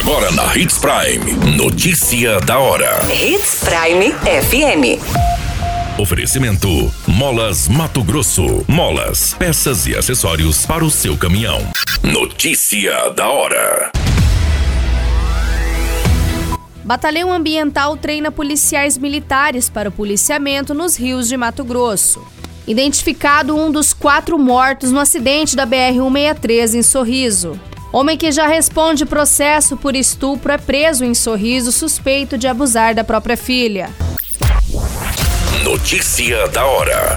Agora na Hits Prime. Notícia da hora. Hits Prime FM. Oferecimento: Molas Mato Grosso. Molas, peças e acessórios para o seu caminhão. Notícia da hora. Batalhão Ambiental treina policiais militares para o policiamento nos rios de Mato Grosso. Identificado um dos quatro mortos no acidente da BR-163 em Sorriso. Homem que já responde processo por estupro é preso em Sorriso suspeito de abusar da própria filha. Notícia da hora.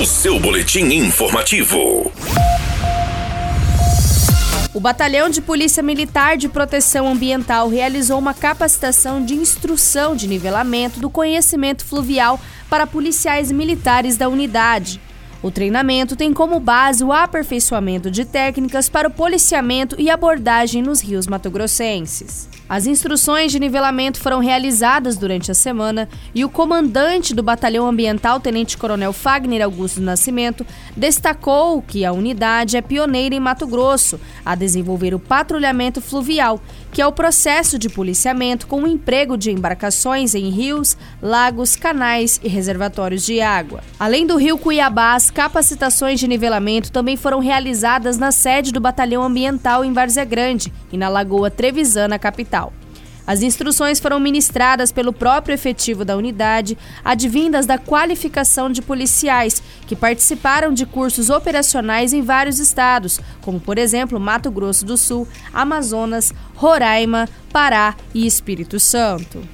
O seu boletim informativo. O Batalhão de Polícia Militar de Proteção Ambiental realizou uma capacitação de instrução de nivelamento do conhecimento fluvial para policiais militares da unidade. O treinamento tem como base o aperfeiçoamento de técnicas para o policiamento e abordagem nos rios matogrossenses. As instruções de nivelamento foram realizadas durante a semana e o comandante do Batalhão Ambiental, Tenente Coronel Fagner Augusto Nascimento, destacou que a unidade é pioneira em Mato Grosso a desenvolver o patrulhamento fluvial, que é o processo de policiamento com o emprego de embarcações em rios, lagos, canais e reservatórios de água. Além do rio Cuiabá, as capacitações de nivelamento também foram realizadas na sede do Batalhão Ambiental em Várzea Grande e na Lagoa Trevisana, capital. As instruções foram ministradas pelo próprio efetivo da unidade, advindas da qualificação de policiais que participaram de cursos operacionais em vários estados, como por exemplo Mato Grosso do Sul, Amazonas, Roraima, Pará e Espírito Santo.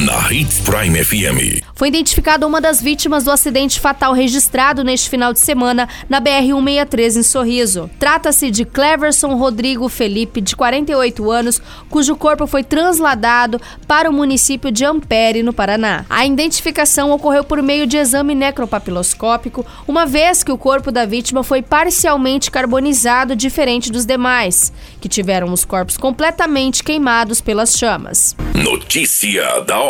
na Hits Prime FM. Foi identificada uma das vítimas do acidente fatal registrado neste final de semana na BR-163 em Sorriso. Trata-se de Cleverson Rodrigo Felipe, de 48 anos, cujo corpo foi transladado para o município de Ampere, no Paraná. A identificação ocorreu por meio de exame necropapiloscópico, uma vez que o corpo da vítima foi parcialmente carbonizado, diferente dos demais, que tiveram os corpos completamente queimados pelas chamas. Notícia da hora.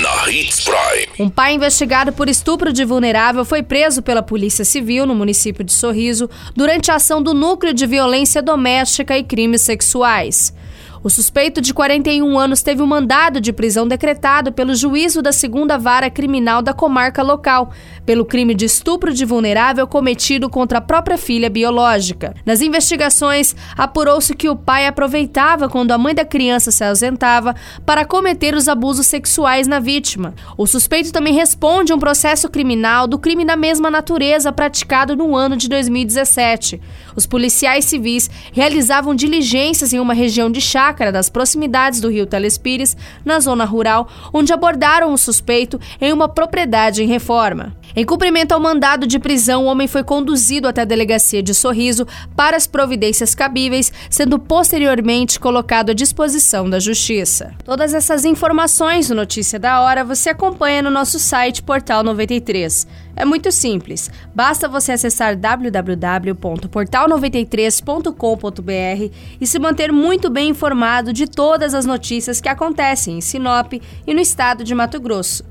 Hits Prime. Um pai investigado por estupro de vulnerável foi preso pela Polícia Civil no município de Sorriso durante a ação do Núcleo de Violência Doméstica e Crimes Sexuais. O suspeito de 41 anos teve um mandado de prisão decretado pelo juízo da segunda vara criminal da comarca local, pelo crime de estupro de vulnerável cometido contra a própria filha biológica. Nas investigações, apurou-se que o pai aproveitava quando a mãe da criança se ausentava para cometer os abusos sexuais na vítima. O suspeito também responde a um processo criminal do crime da mesma natureza praticado no ano de 2017. Os policiais civis realizavam diligências em uma região de chácara chácara das proximidades do rio Telespires, na zona rural, onde abordaram o suspeito em uma propriedade em reforma. Em cumprimento ao mandado de prisão, o homem foi conduzido até a delegacia de Sorriso para as providências cabíveis, sendo posteriormente colocado à disposição da Justiça. Todas essas informações no Notícia da Hora você acompanha no nosso site Portal 93. É muito simples, basta você acessar www.portal93.com.br e se manter muito bem informado de todas as notícias que acontecem em Sinop e no estado de Mato Grosso